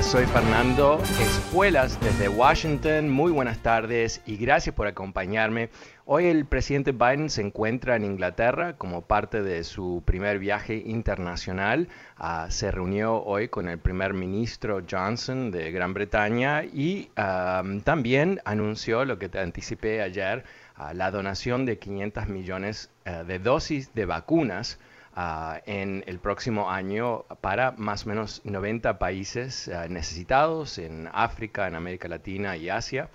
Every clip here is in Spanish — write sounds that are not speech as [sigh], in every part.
Soy Fernando Espuelas desde Washington. Muy buenas tardes y gracias por acompañarme. Hoy el presidente Biden se encuentra en Inglaterra como parte de su primer viaje internacional. Ah, se reunió hoy con el primer ministro Johnson de Gran Bretaña y también anunció lo que te anticipé ayer, ah, la donación de 500 millones de dosis de vacunas Uh, en el próximo año para más o menos 90 países uh, necesitados en África, en América Latina y Asia.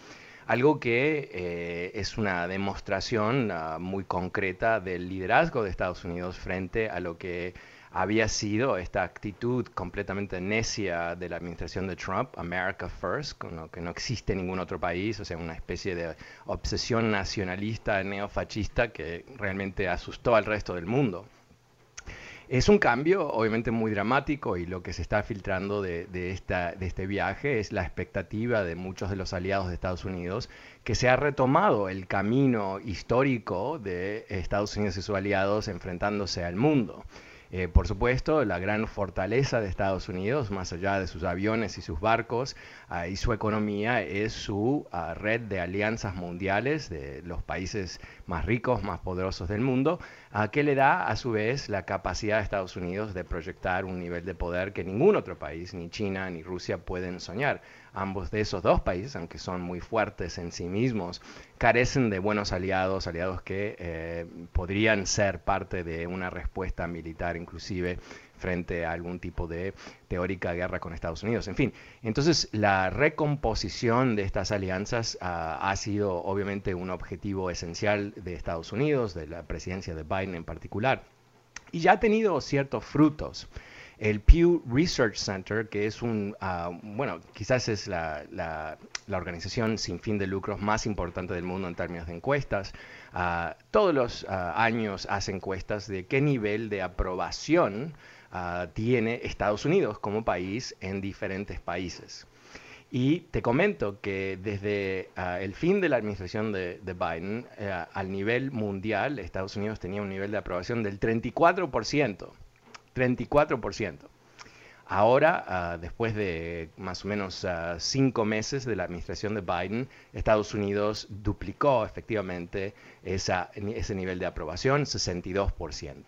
Algo que eh, es una demostración uh, muy concreta del liderazgo de Estados Unidos frente a lo que había sido esta actitud completamente necia de la administración de Trump, America First, con lo que no existe ningún otro país, o sea, una especie de obsesión nacionalista, neofascista que realmente asustó al resto del mundo. Es un cambio obviamente muy dramático y lo que se está filtrando de, este viaje es la expectativa de muchos de los aliados de Estados Unidos que se ha retomado el camino histórico de Estados Unidos y sus aliados enfrentándose al mundo. Eh, por supuesto, la gran fortaleza de Estados Unidos, más allá de sus aviones y sus barcos y su economía, es su uh, red de alianzas mundiales de los países más ricos, más poderosos del mundo, uh, que le da a su vez la capacidad a Estados Unidos de proyectar un nivel de poder que ningún otro país, ni China ni Rusia, pueden soñar ambos de esos dos países, aunque son muy fuertes en sí mismos, carecen de buenos aliados, aliados que eh, podrían ser parte de una respuesta militar inclusive frente a algún tipo de teórica guerra con Estados Unidos. En fin, entonces la recomposición de estas alianzas uh, ha sido obviamente un objetivo esencial de Estados Unidos, de la presidencia de Biden en particular, y ya ha tenido ciertos frutos. El Pew Research Center, que es un, uh, bueno, quizás es la, la, la, organización sin fin de lucros más importante del mundo en términos de encuestas, uh, todos los años hace encuestas de qué nivel de aprobación tiene Estados Unidos como país en diferentes países. Y te comento que desde uh, el fin de la administración de, de Biden, uh, al nivel mundial, Estados Unidos tenía un nivel de aprobación del 34%. 34%. Ahora, uh, después de más o menos cinco meses de la administración de Biden, Estados Unidos duplicó efectivamente ese nivel de aprobación, 62%.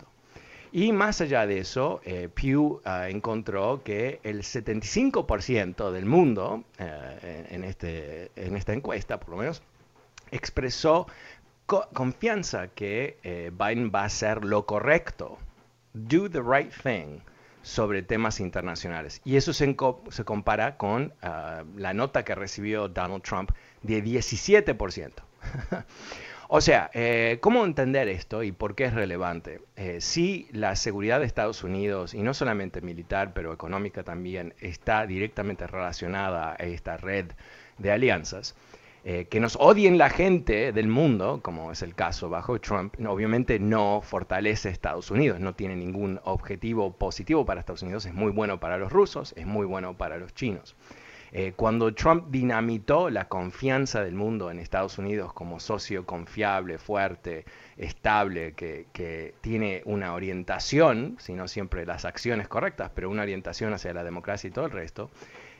Y más allá de eso, eh, Pew uh, encontró que el 75% del mundo, en, este, en esta encuesta por lo menos, expresó co confianza que eh, Biden va a hacer lo correcto, do the right thing, sobre temas internacionales. Y eso se, se compara con uh, la nota que recibió Donald Trump de 17%. [laughs] O sea, eh, ¿cómo entender esto y por qué es relevante? Eh, si la seguridad de Estados Unidos, y no solamente militar, pero económica también, está directamente relacionada a esta red de alianzas, eh, que nos odien la gente del mundo, como es el caso bajo Trump, obviamente no fortalece a Estados Unidos, no tiene ningún objetivo positivo para Estados Unidos, es muy bueno para los rusos, es muy bueno para los chinos. Eh, cuando Trump dinamitó la confianza del mundo en Estados Unidos como socio confiable, fuerte, estable, que, que, tiene una orientación, si no siempre las acciones correctas, pero una orientación hacia la democracia y todo el resto,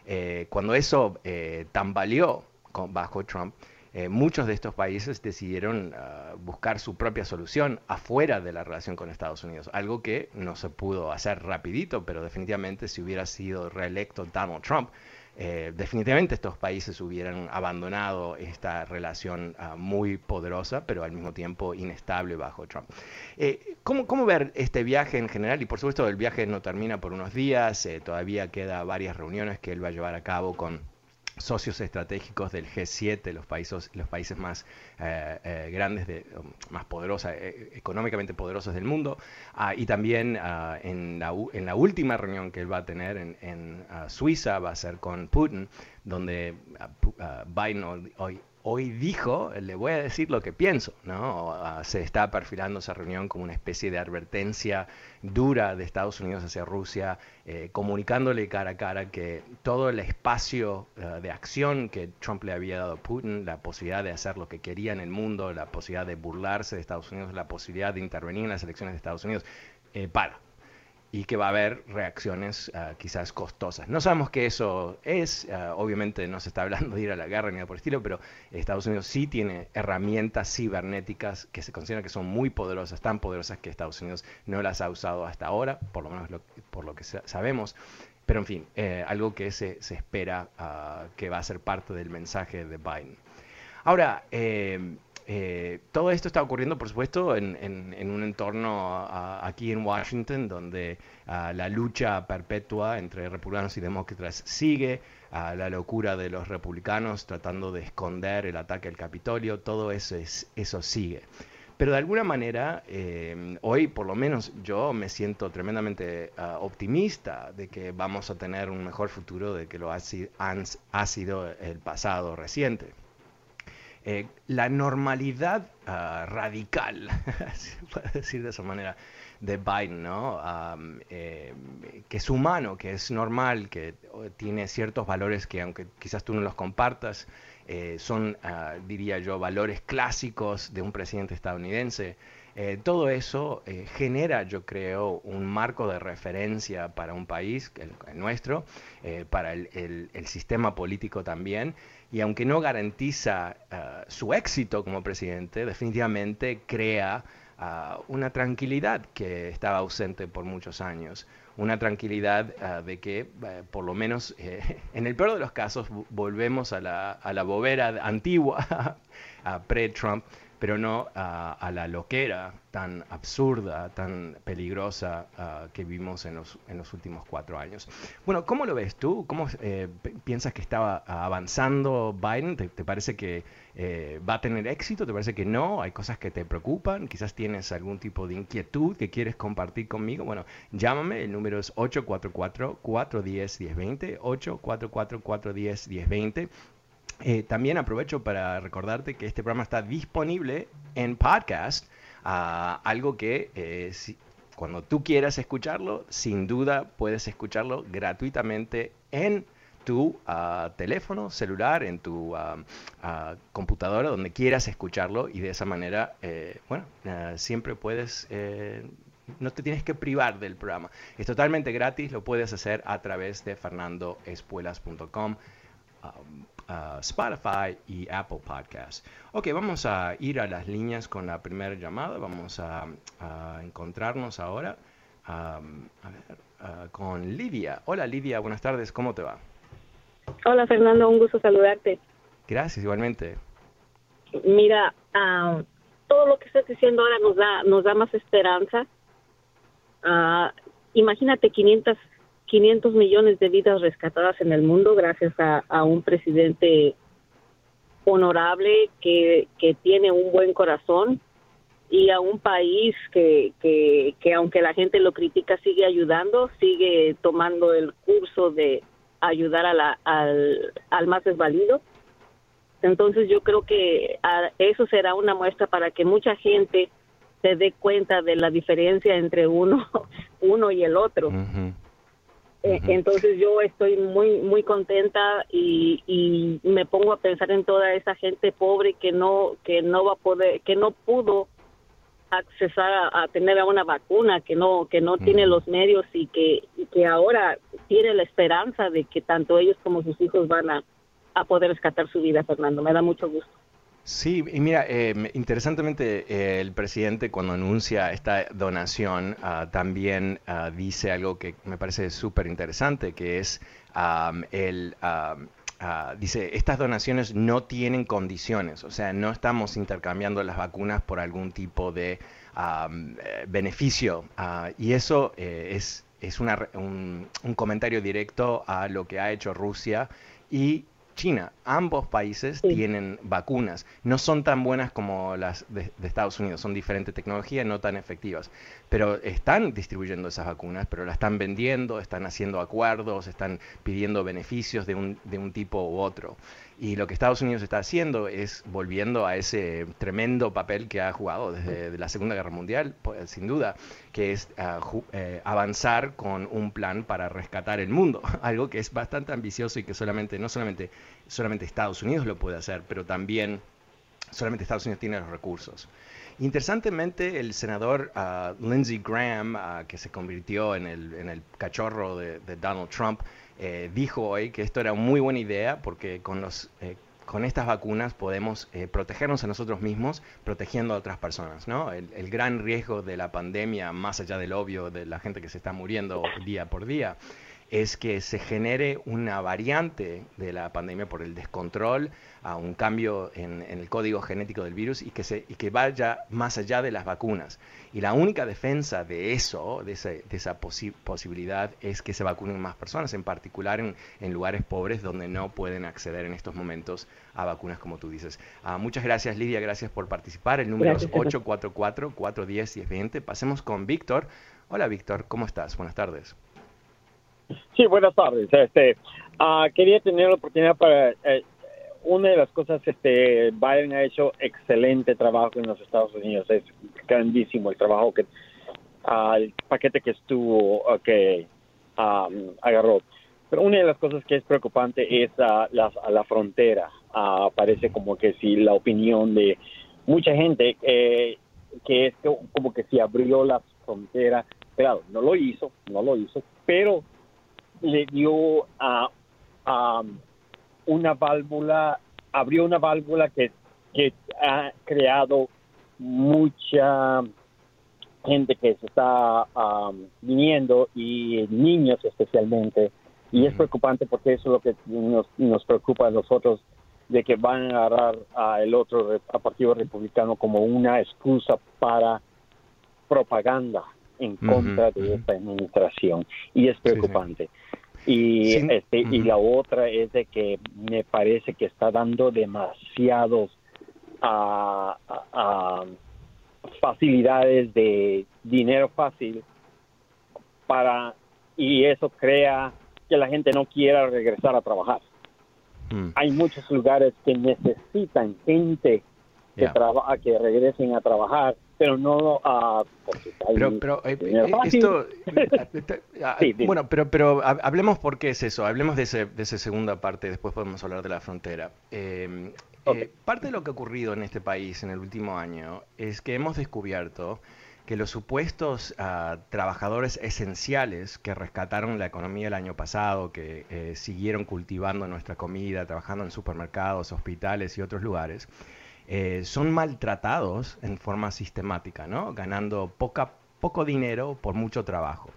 eh, cuando eso eh, tambaleó con, bajo Trump, eh, muchos de estos países decidieron ah, buscar su propia solución afuera de la relación con Estados Unidos, algo que no se pudo hacer rapidito, pero definitivamente si hubiera sido reelecto Donald Trump, eh, definitivamente estos países hubieran abandonado esta relación ah, muy poderosa, pero al mismo tiempo inestable bajo Trump. ¿cómo, ¿cómo, ver este viaje en general? Y por supuesto el viaje no termina por unos días, todavía queda varias reuniones que él va a llevar a cabo con socios estratégicos del G7, los países, los países más eh, eh, grandes, de, más poderosos, eh, económicamente poderosos del mundo, ah, y también ah, en, la, en, la, última reunión que él va a tener en, ah, Suiza, va a ser con Putin, donde Biden hoy, hoy dijo, le voy a decir lo que pienso, ¿no? Ah, se está perfilando esa reunión como una especie de advertencia dura de Estados Unidos hacia Rusia, eh, comunicándole cara a cara que todo el espacio eh, de acción que Trump le había dado a Putin, la posibilidad de hacer lo que quería en el mundo, la posibilidad de burlarse de Estados Unidos, la posibilidad de intervenir en las elecciones de Estados Unidos, eh, para y que va a haber reacciones ah, quizás costosas. No sabemos qué eso es, ah, obviamente no se está hablando de ir a la guerra ni nada por el estilo, pero Estados Unidos sí tiene herramientas cibernéticas que se consideran que son muy poderosas, tan poderosas que Estados Unidos no las ha usado hasta ahora, por lo menos por lo que sabemos. Pero en fin, eh, algo que se, se espera ah, que va a ser parte del mensaje de Biden. Ahora, eh, eh, todo esto está ocurriendo, por supuesto, en, un entorno aquí en Washington, donde la lucha perpetua entre republicanos y demócratas sigue, la locura de los republicanos tratando de esconder el ataque al Capitolio, todo eso, es, eso sigue. Pero de alguna manera, eh, hoy por lo menos yo me siento tremendamente optimista de que vamos a tener un mejor futuro de que lo ha sido el pasado reciente. Eh, la normalidad ah, radical, [laughs] puede decir de esa manera, de Biden, ¿no? Eh, que es humano, que es normal, que tiene ciertos valores que aunque quizás tú no los compartas, eh, son, ah, diría yo, valores clásicos de un presidente estadounidense. Todo eso genera, yo creo, un marco de referencia para un país, el, nuestro, para el, el sistema político también, y aunque no garantiza su éxito como presidente, definitivamente crea ah, una tranquilidad que estaba ausente por muchos años. Una tranquilidad ah, de que, eh, por lo menos eh, [laughs] en el peor de los casos, volvemos a la, a la bobera antigua, [laughs] pre-Trump, pero no a la loquera tan absurda, tan peligrosa ah, que vimos en los, en los últimos cuatro años. Bueno, ¿cómo lo ves tú? ¿Cómo eh, piensas que estaba avanzando Biden? ¿Te, parece que eh, va a tener éxito? ¿Te parece que no? ¿Hay cosas que te preocupan? ¿Quizás tienes algún tipo de inquietud que quieres compartir conmigo? Bueno, llámame, el número es 844-410-1020, 844-410-1020. Eh, también aprovecho para recordarte que este programa está disponible en podcast, algo que eh, cuando tú quieras escucharlo, sin duda puedes escucharlo gratuitamente en tu ah, teléfono celular, en tu ah, computadora, donde quieras escucharlo y de esa manera, eh, bueno, siempre puedes no te tienes que privar del programa. Es totalmente gratis, lo puedes hacer a través de fernandoespuelas.com. Spotify y Apple Podcasts. Ok, vamos a ir a las líneas con la primera llamada. Vamos a, encontrarnos ahora con Lidia. Hola Lidia, buenas tardes, ¿cómo te va? Hola Fernando, un gusto saludarte. Gracias, igualmente. Mira, todo lo que estás diciendo ahora nos da, nos da más esperanza. Uh, imagínate 500 500 millones de vidas rescatadas en el mundo gracias a, un presidente honorable que, que, tiene un buen corazón y a un país que, que, que, aunque la gente lo critica sigue ayudando, sigue tomando el curso de ayudar a la, al, al más desvalido. Entonces yo creo que eso será una muestra para que mucha gente se dé cuenta de la diferencia entre uno, [laughs] uno y el otro. Eh, entonces yo estoy muy muy contenta y, y, me pongo a pensar en toda esa gente pobre que no que no va a poder que no pudo accesar a, tener a una vacuna que no que no tiene los medios y que que ahora tiene la esperanza de que tanto ellos como sus hijos van a, a poder rescatar su vida Fernando. Me da mucho gusto Sí, y mira, eh, interesantemente eh, el presidente cuando anuncia esta donación uh, también uh, dice algo que me parece súper interesante, que es um, el... Uh, dice, estas donaciones no tienen condiciones, o sea, no estamos intercambiando las vacunas por algún tipo de um, beneficio. y eso es, es una, un, un comentario directo a lo que ha hecho Rusia y China. Ambos países tienen vacunas. No son tan buenas como las de, Estados Unidos, son diferente tecnología, no tan efectivas. Pero están distribuyendo esas vacunas, pero las están vendiendo, están haciendo acuerdos, están pidiendo beneficios de un, de un tipo u otro. Y lo que Estados Unidos está haciendo es volviendo a ese tremendo papel que ha jugado desde la Segunda Guerra Mundial, pues, sin duda, que es uh, avanzar con un plan para rescatar el mundo, [laughs] algo que es bastante ambicioso y que solamente, no solamente, solamente Estados Unidos lo puede hacer, pero también solamente Estados Unidos tiene los recursos. Interesantemente, el senador uh, Lindsey Graham, uh, que se convirtió en el, en el cachorro de Donald Trump, eh, dijo hoy que esto era una muy buena idea porque con, los, eh, con estas vacunas podemos eh, protegernos a nosotros mismos protegiendo a otras personas. ¿no? El, el, gran riesgo de la pandemia, más allá del obvio de la gente que se está muriendo día por día, es que se genere una variante de la pandemia por el descontrol, a un cambio en, en, el código genético del virus y que, se, y que vaya más allá de las vacunas. Y la única defensa de eso, de, ese, de esa posi posibilidad, es que se vacunen más personas, en particular en, en, lugares pobres donde no pueden acceder en estos momentos a vacunas, como tú dices. Uh, muchas gracias, Lidia, gracias por participar. El número gracias. es 844-410-1020. Pasemos con Víctor. Hola, Víctor, ¿cómo estás? Buenas tardes. Sí, buenas tardes. Este, uh, quería tener la oportunidad para eh, una de las cosas, este, Biden ha hecho excelente trabajo en los Estados Unidos. Es grandísimo el trabajo que, uh, el paquete que estuvo, que um, agarró. Pero una de las cosas que es preocupante es uh, la, la frontera. parece como que si la opinión de mucha gente eh, que es como que si abrió la frontera, claro, no lo hizo, no lo hizo, pero le dio a una válvula, abrió una válvula que, que ha creado mucha gente que se está um, viniendo y niños especialmente. Y es preocupante porque eso es lo que nos, nos preocupa a nosotros, de que van a agarrar a el otro a Partido Republicano como una excusa para propaganda en contra uh -huh, de esta administración. Y es preocupante. Sí, sí. Y, sí. este, uh -huh. y la otra es de que me parece que está dando demasiados uh, facilidades de dinero fácil para y eso crea que la gente no quiera regresar a trabajar. Mm. Hay muchos lugares que necesitan gente que, yeah. trabaja, que regresen a trabajar pero no a pero, pero eh, esto [laughs] sí, bueno pero pero hablemos por qué es eso hablemos de, ese, de esa segunda parte después podemos hablar de la frontera. Eh, okay. eh, parte de lo que ha ocurrido en este país en el último año es que hemos descubierto que los supuestos uh, trabajadores esenciales que rescataron la economía el año pasado, que eh, siguieron cultivando nuestra comida, trabajando en supermercados, hospitales y otros lugares, eh, son maltratados en forma sistemática, ¿no? ganando poca, poco dinero por mucho trabajo.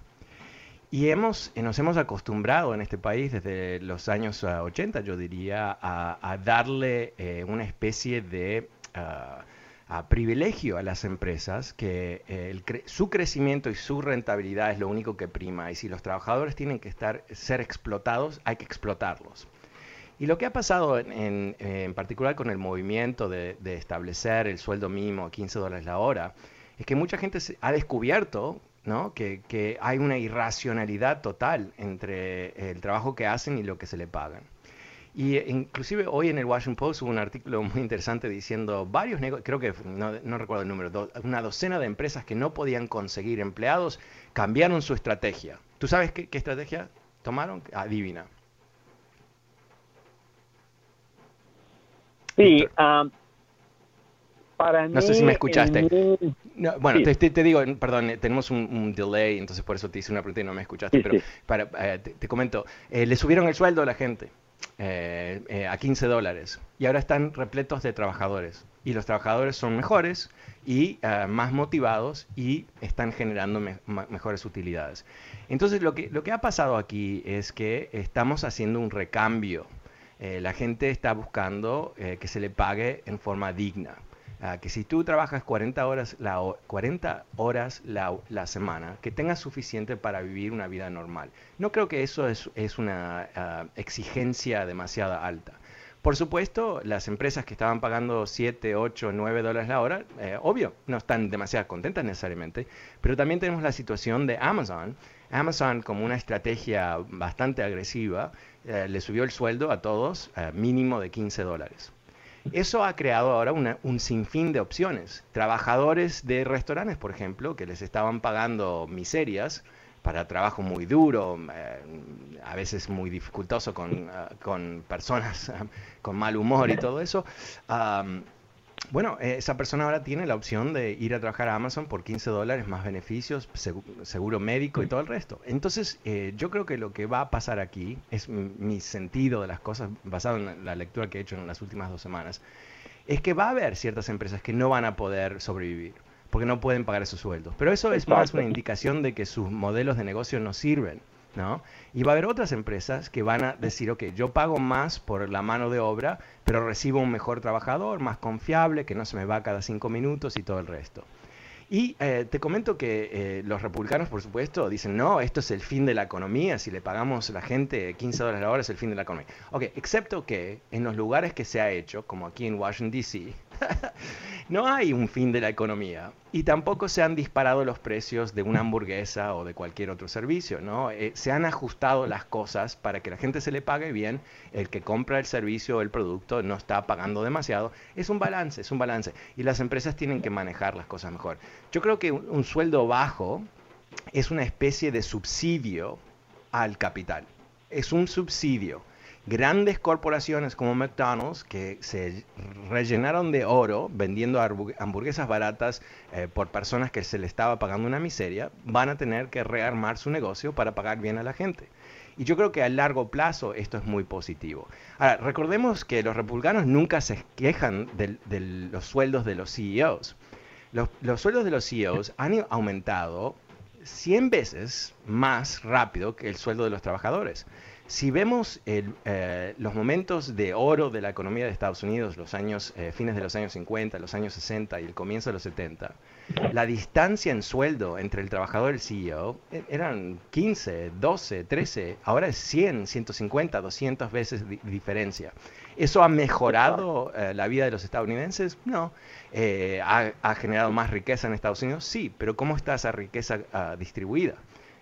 Y hemos, nos hemos acostumbrado en este país desde los años uh, 80, yo diría, a, darle eh, una especie de uh, a privilegio a las empresas, que eh, su crecimiento y su rentabilidad es lo único que prima. Y si los trabajadores tienen que estar, ser explotados, hay que explotarlos. Y lo que ha pasado en, en particular con el movimiento de, establecer el sueldo mínimo a 15 dólares la hora, es que mucha gente ha descubierto que, hay una irracionalidad total entre el trabajo que hacen y lo que se le pagan. Y inclusive hoy en el Washington Post hubo un artículo muy interesante diciendo varios negocios, creo que no, no, recuerdo el número, una docena de empresas que no podían conseguir empleados cambiaron su estrategia. ¿Tú sabes qué, qué estrategia tomaron? Adivina. Sí, um, para no mí, sé si me escuchaste. No, bueno, sí. te, te, digo, perdón, eh, tenemos un, un, delay, entonces por eso te hice una pregunta y no me escuchaste, sí, pero sí. Para, eh, te, te, comento, eh, le subieron el sueldo a la gente. a 15 dólares y ahora están repletos de trabajadores y los trabajadores son mejores y más motivados y están generando mejores utilidades. Entonces lo que, lo que ha pasado aquí es que estamos haciendo un recambio. La gente está buscando que se le pague en forma digna. Ah, que si tú trabajas 40 horas la, 40 horas la, semana, que tengas suficiente para vivir una vida normal. No creo que eso es, una ah, exigencia demasiado alta. Por supuesto, las empresas que estaban pagando 7, 8, 9 dólares la hora, eh, obvio, no están demasiado contentas necesariamente, pero también tenemos la situación de Amazon. Amazon, como una estrategia bastante agresiva, eh, le subió el sueldo a todos eh, mínimo de 15 dólares. Eso ha creado ahora un sinfín de opciones. Trabajadores de restaurantes, por ejemplo, que les estaban pagando miserias para trabajo muy duro, eh, a veces muy dificultoso con, personas [laughs] con mal humor y todo eso. Bueno, eh, esa persona ahora tiene la opción de ir a trabajar a Amazon por 15 dólares más beneficios, seguro médico y todo el resto. Entonces, eh, yo creo que lo que va a pasar aquí es mi sentido de las cosas, basado en la lectura que he hecho en las últimas dos semanas, es que va a haber ciertas empresas que no van a poder sobrevivir porque no pueden pagar esos sueldos. Pero eso es más una indicación de que sus modelos de negocio no sirven. ¿No? Y va a haber otras empresas que van a decir, ok, yo pago más por la mano de obra, pero recibo un mejor trabajador, más confiable, que no se me va cada cinco minutos y todo el resto. Y eh, te comento que eh, los republicanos, por supuesto, dicen, no, esto es el fin de la economía, si le pagamos a la gente 15 dólares la hora es el fin de la economía. Ok, excepto que en los lugares que se ha hecho, como aquí en Washington, D.C., [laughs] no hay un fin de la economía y tampoco se han disparado los precios de una hamburguesa o de cualquier otro servicio, ¿no? Eh, se han ajustado las cosas para que la gente se le pague bien, el que compra el servicio o el producto no está pagando demasiado. Es un balance, es un balance. Y las empresas tienen que manejar las cosas mejor. Yo creo que un sueldo bajo es una especie de subsidio al capital. Es un subsidio grandes corporaciones como McDonald's que se rellenaron de oro vendiendo hamburguesas baratas eh, por personas que se le estaba pagando una miseria, van a tener que rearmar su negocio para pagar bien a la gente. Y yo creo que a largo plazo esto es muy positivo. Ahora, recordemos que los republicanos nunca se quejan de, los sueldos de los CEOs. Los, los sueldos de los CEOs [laughs] han aumentado 100 veces más rápido que el sueldo de los trabajadores. Si vemos eh, los momentos de oro de la economía de Estados Unidos, los años, eh, fines de los años 50, los años 60 y el comienzo de los 70, la distancia en sueldo entre el trabajador y el CEO e, eran 15, 12, 13, ahora es 100, 150, 200 veces de diferencia. ¿Eso ha mejorado eh, la vida de los estadounidenses? No. ha, ha, generado más riqueza en Estados Unidos? Sí, pero ¿cómo está esa riqueza ah, distribuida?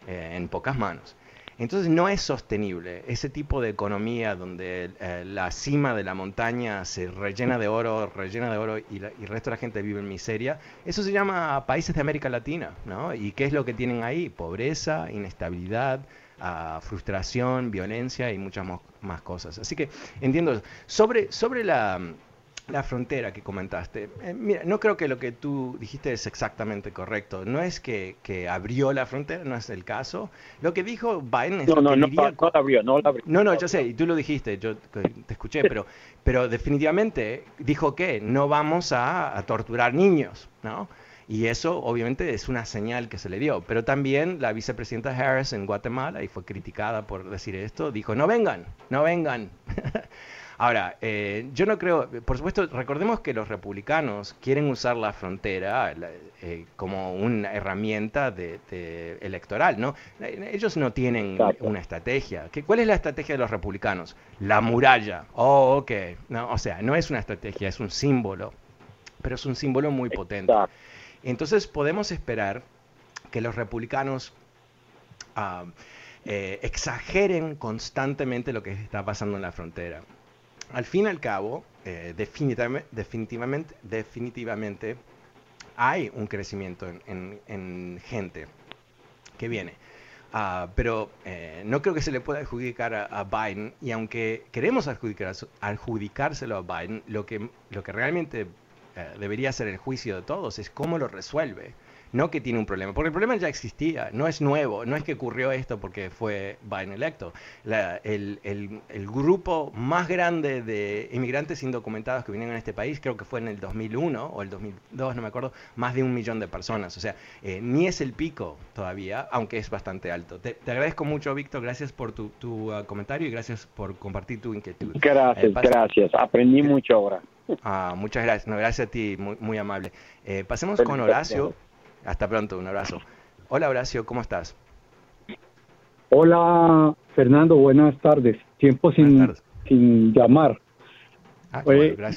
en pocas manos. Entonces no es sostenible ese tipo de economía donde eh, la cima de la montaña se rellena de oro, rellena de oro y, el resto de la gente vive en miseria. Eso se llama países de América Latina, ¿no? ¿Y qué es lo que tienen ahí? Pobreza, inestabilidad, ah, frustración, violencia y muchas más cosas. Así que entiendo. Sobre, sobre la la frontera que comentaste. Eh, mira, no creo que lo que tú dijiste es exactamente correcto. No es que, que, abrió la frontera, no es el caso. Lo que dijo Biden es no, no, que no, no, no, abrió, no, abrió. no, no, yo sé, y tú lo dijiste, yo te escuché, pero, pero definitivamente dijo que no vamos a, a torturar niños, ¿no? Y eso obviamente es una señal que se le dio. Pero también la vicepresidenta Harris en Guatemala, y fue criticada por decir esto, dijo, no vengan, no vengan. [laughs] Ahora, eh, yo no creo, por supuesto, recordemos que los republicanos quieren usar la frontera eh, como una herramienta de, electoral, ¿no? Ellos no tienen una estrategia. ¿Qué, ¿Cuál es la estrategia de los republicanos? La muralla. Oh, ok. No, o sea, no es una estrategia, es un símbolo, pero es un símbolo muy potente. Entonces podemos esperar que los republicanos ah, eh, exageren constantemente lo que está pasando en la frontera al fin y al cabo, eh, definitivamente, definitivamente, hay un crecimiento en, gente que viene. Ah, pero eh, no creo que se le pueda adjudicar a, Biden, y aunque queremos adjudicárselo a Biden, lo que, lo que realmente eh, debería ser el juicio de todos es cómo lo resuelve. No que tiene un problema, porque el problema ya existía, no es nuevo, no es que ocurrió esto porque fue Biden electo. el, el, grupo más grande de inmigrantes indocumentados que vinieron a este país, creo que fue en el 2001 o el 2002, no me acuerdo, más de un millón de personas. O sea, eh, ni es el pico todavía, aunque es bastante alto. Te, agradezco mucho, Víctor, gracias por tu, tu uh, comentario y gracias por compartir tu inquietud. Gracias, eh, gracias, aprendí mucho ahora. Ah, muchas gracias, no, gracias a ti, muy, muy amable. Eh, pasemos con Horacio. Hasta pronto, un abrazo. Hola Horacio, ¿cómo estás? Hola Fernando, buenas tardes. Tiempo sin, sin llamar. Ah,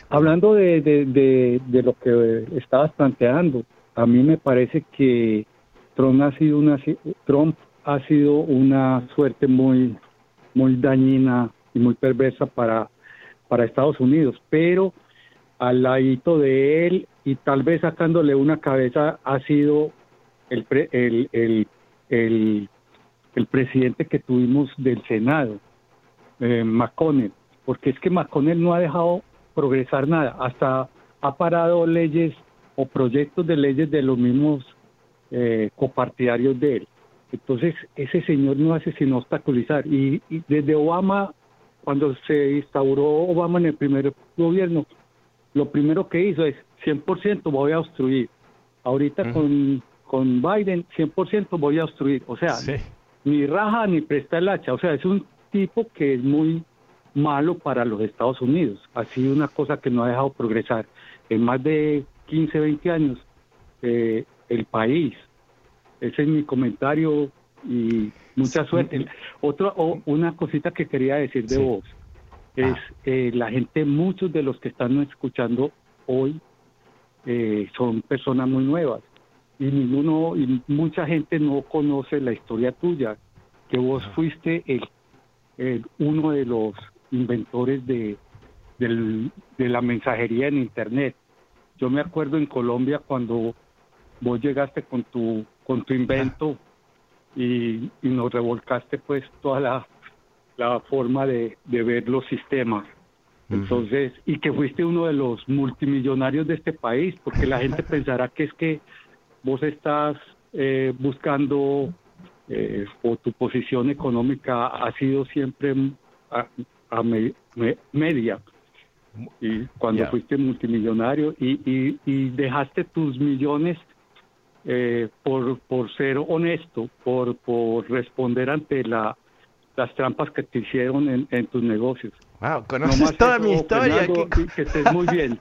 hablando de, de, de, lo que estabas planteando, a mí me parece que Trump ha sido una Trump ha sido una suerte muy muy dañina y muy perversa para para Estados Unidos, pero al ladito de él y tal vez sacándole una cabeza ha sido el, el, el, el, el presidente que tuvimos del Senado, eh, McConnell, porque es que McConnell no ha dejado progresar nada, hasta ha parado leyes o proyectos de leyes de los mismos eh, copartidarios de él. Entonces, ese señor no hace sino obstaculizar. Y, desde Obama, cuando se instauró Obama en el primer gobierno, lo primero que hizo es 100% voy a obstruir. Ahorita con, con Biden, 100% voy a obstruir. O sea, ni raja ni presta el hacha. O sea, es un tipo que es muy malo para los Estados Unidos. Ha sido una cosa que no ha dejado progresar. En más de 15, 20 años, eh, el país. Ese es mi comentario y mucha suerte. Otra, o una cosita que quería decir de vos es ah. eh, la gente, muchos de los que están escuchando hoy eh, son personas muy nuevas y ninguno y mucha gente no conoce la historia tuya, que vos fuiste el, uno de los inventores de, de la mensajería en internet. Yo me acuerdo en Colombia cuando vos llegaste con tu con tu invento y, y nos revolcaste pues toda la la forma de, ver los sistemas. Entonces, y que fuiste uno de los multimillonarios de este país, porque la gente [laughs] pensará que es que vos estás eh, buscando eh, o tu posición económica ha sido siempre a, media. Y cuando fuiste multimillonario y, y, dejaste tus millones eh, por, por ser honesto, por, por responder ante la las trampas que te hicieron en, en tus negocios. Wow, conoces toda mi historia. que... estés muy bien.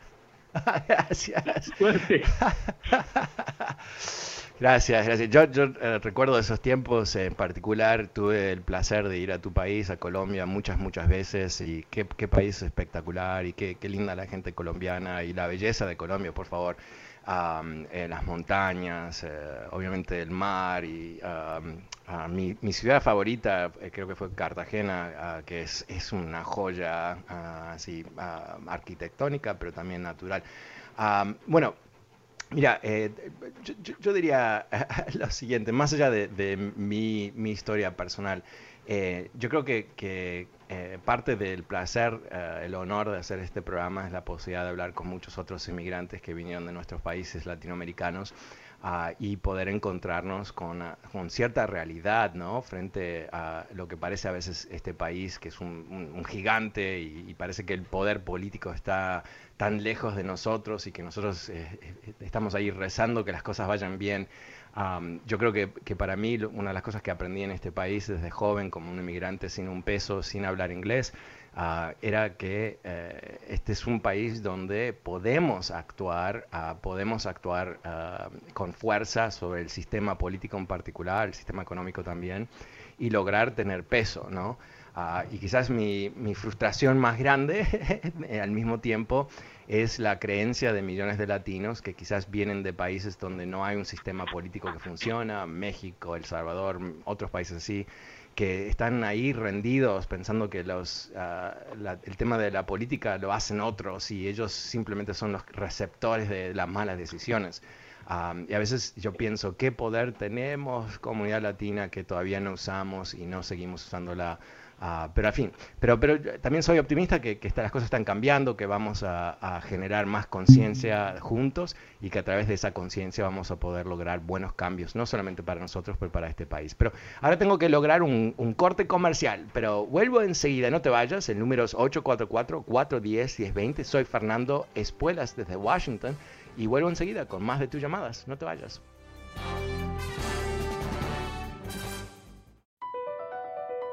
[laughs] gracias. [laughs] Gracias, gracias. Yo, yo eh, recuerdo esos tiempos en particular, tuve el placer de ir a tu país, a Colombia, muchas, muchas veces, y qué, país espectacular, y qué, linda la gente colombiana, y la belleza de Colombia, por favor eh, las montañas, eh, obviamente el mar y mi, mi, ciudad favorita eh, creo que fue Cartagena, que es, es, una joya así arquitectónica pero también natural. bueno, Mira, yo, yo, diría [laughs] lo siguiente, más allá de, de mi, mi, historia personal, eh, yo creo que, eh, parte del placer, eh, el honor de hacer este programa es la posibilidad de hablar con muchos otros inmigrantes que vinieron de nuestros países latinoamericanos ah, y poder encontrarnos con, ah, con, cierta realidad, ¿no? Frente a lo que parece a veces este país, que es un, gigante y, parece que el poder político está tan lejos de nosotros y que nosotros estamos ahí rezando que las cosas vayan bien yo creo que, que, para mí una de las cosas que aprendí en este país desde joven como un inmigrante sin un peso, sin hablar inglés, ah, era que eh, este es un país donde podemos actuar, uh, podemos actuar ah, con fuerza sobre el sistema político en particular, el sistema económico también, y lograr tener peso, ¿no? y quizás mi, mi, frustración más grande [laughs] al mismo tiempo es la creencia de millones de latinos que quizás vienen de países donde no hay un sistema político que funciona, México, El Salvador, otros países así, que están ahí rendidos pensando que los, ah, el tema de la política lo hacen otros y ellos simplemente son los receptores de las malas decisiones. y a veces yo pienso, ¿qué poder tenemos comunidad latina que todavía no usamos y no seguimos usando Ah, pero al fin, pero, pero también soy optimista que, que las cosas están cambiando, que vamos a, generar más conciencia juntos y que a través de esa conciencia vamos a poder lograr buenos cambios, no solamente para nosotros, pero para este país. Pero ahora tengo que lograr un, un corte comercial, pero vuelvo enseguida, no te vayas, el número es 844-410-1020, soy Fernando Espuelas desde Washington y vuelvo enseguida con más de tus llamadas, no te vayas.